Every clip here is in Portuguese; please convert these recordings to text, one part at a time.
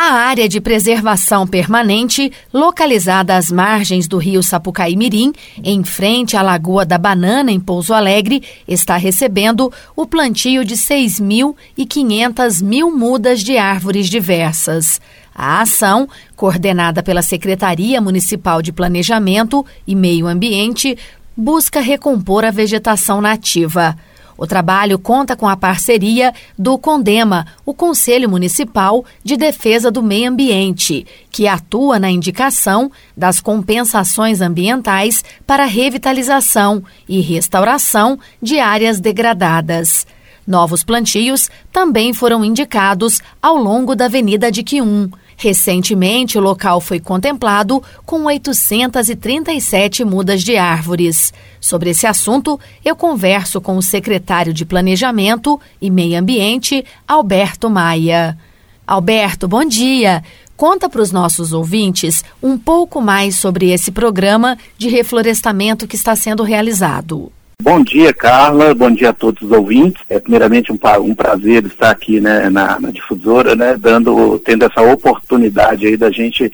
A área de preservação permanente, localizada às margens do rio Sapucaí Mirim, em frente à Lagoa da Banana, em Pouso Alegre, está recebendo o plantio de 6.500 mil mudas de árvores diversas. A ação, coordenada pela Secretaria Municipal de Planejamento e Meio Ambiente, busca recompor a vegetação nativa. O trabalho conta com a parceria do CONDEMA, o Conselho Municipal de Defesa do Meio Ambiente, que atua na indicação das compensações ambientais para revitalização e restauração de áreas degradadas. Novos plantios também foram indicados ao longo da Avenida de Quium. Recentemente, o local foi contemplado com 837 mudas de árvores. Sobre esse assunto, eu converso com o secretário de Planejamento e Meio Ambiente, Alberto Maia. Alberto, bom dia. Conta para os nossos ouvintes um pouco mais sobre esse programa de reflorestamento que está sendo realizado. Bom dia, Carla. Bom dia a todos os ouvintes. É primeiramente um, um prazer estar aqui né, na, na, difusora, né, dando, tendo essa oportunidade aí da gente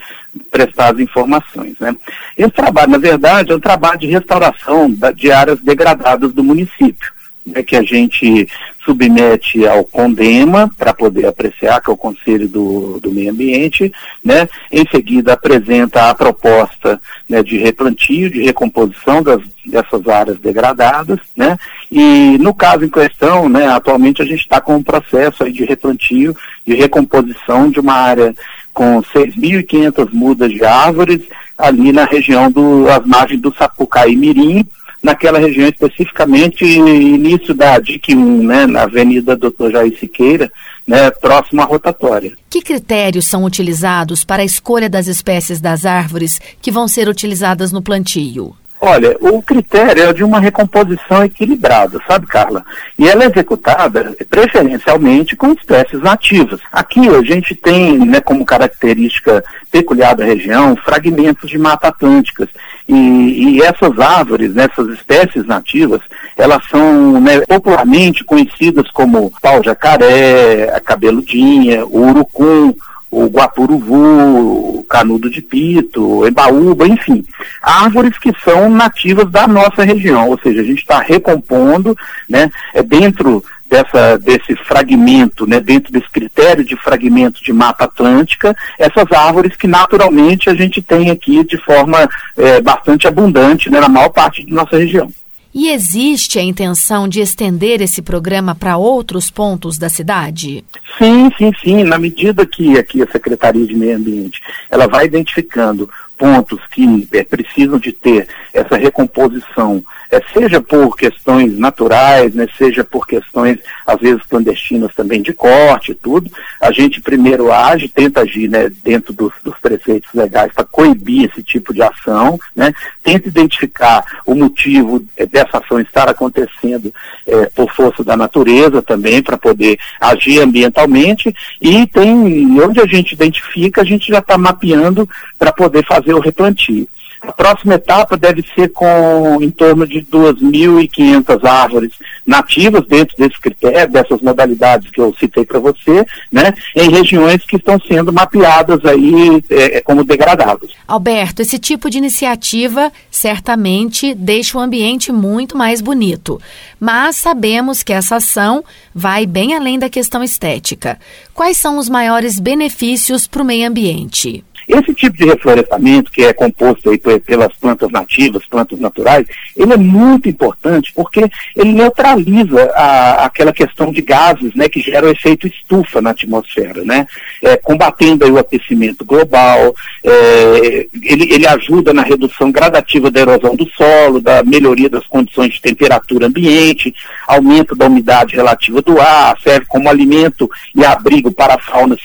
prestar as informações. Né. Esse trabalho, na verdade, é um trabalho de restauração da, de áreas degradadas do município né, que a gente submete ao CONDEMA para poder apreciar, que é o Conselho do, do Meio Ambiente, né? Em seguida apresenta a proposta né, de replantio, de recomposição das, dessas áreas degradadas, né? E no caso em questão, né, atualmente a gente está com um processo de replantio, de recomposição de uma área com 6.500 mudas de árvores ali na região do, as margens do Sapucaí Mirim, naquela região especificamente início da DIC 1, né, na Avenida Doutor Jair Siqueira, né, próximo à rotatória. Que critérios são utilizados para a escolha das espécies das árvores que vão ser utilizadas no plantio? Olha, o critério é de uma recomposição equilibrada, sabe, Carla? E ela é executada preferencialmente com espécies nativas. Aqui a gente tem, né, como característica peculiar da região, fragmentos de mata atlânticas. E, e essas árvores, né, essas espécies nativas, elas são né, popularmente conhecidas como pau-jacaré, a cabeludinha, o urucum, o guapuruvu, o canudo de pito, embaúba, enfim, árvores que são nativas da nossa região, ou seja, a gente está recompondo, né, é dentro dessa, desse fragmento, né, dentro desse critério de fragmento de Mata Atlântica, essas árvores que naturalmente a gente tem aqui de forma é, bastante abundante né, na maior parte de nossa região. E existe a intenção de estender esse programa para outros pontos da cidade? Sim, sim, sim. Na medida que aqui a Secretaria de Meio Ambiente ela vai identificando pontos que é, precisam de ter essa recomposição, é, seja por questões naturais, né, seja por questões, às vezes, clandestinas também de corte e tudo, a gente primeiro age, tenta agir né, dentro dos, dos preceitos legais para coibir esse tipo de ação, né, tenta identificar o motivo é, dessa ação estar acontecendo é, por força da natureza também, para poder agir ambientalmente, e tem, onde a gente identifica, a gente já está mapeando para poder fazer fazer o replantio. A próxima etapa deve ser com em torno de 2.500 árvores nativas dentro desse critério, dessas modalidades que eu citei para você, né, em regiões que estão sendo mapeadas aí é, é, como degradadas. Alberto, esse tipo de iniciativa certamente deixa o ambiente muito mais bonito, mas sabemos que essa ação vai bem além da questão estética. Quais são os maiores benefícios para o meio ambiente? Esse tipo de reflorestamento, que é composto aí pelas plantas nativas, plantas naturais, ele é muito importante porque ele neutraliza a, aquela questão de gases né, que geram efeito estufa na atmosfera, né? É, combatendo aí o aquecimento global, é, ele, ele ajuda na redução gradativa da erosão do solo, da melhoria das condições de temperatura ambiente, aumento da umidade relativa do ar, serve como alimento e abrigo para a fauna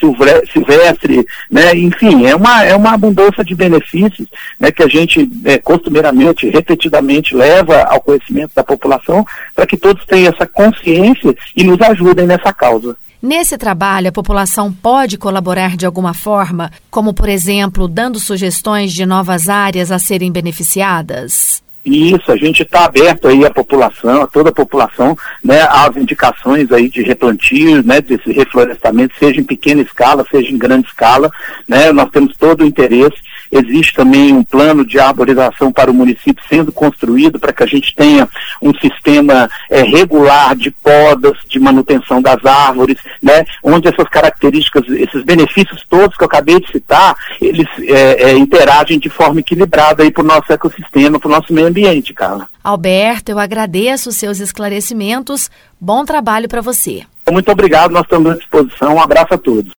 silvestre, né? enfim, é uma uma, é uma abundância de benefícios né, que a gente é, costumeiramente, repetidamente leva ao conhecimento da população para que todos tenham essa consciência e nos ajudem nessa causa. Nesse trabalho, a população pode colaborar de alguma forma, como, por exemplo, dando sugestões de novas áreas a serem beneficiadas? Isso, a gente está aberto aí à população, a toda a população, né, às indicações aí de replantio, né, desse reflorestamento, seja em pequena escala, seja em grande escala, né, nós temos todo o interesse Existe também um plano de arborização para o município sendo construído para que a gente tenha um sistema é, regular de podas, de manutenção das árvores, né, onde essas características, esses benefícios todos que eu acabei de citar, eles é, é, interagem de forma equilibrada aí para o nosso ecossistema, para o nosso meio ambiente, Carla. Alberto, eu agradeço os seus esclarecimentos. Bom trabalho para você. Muito obrigado, nós estamos à disposição. Um abraço a todos.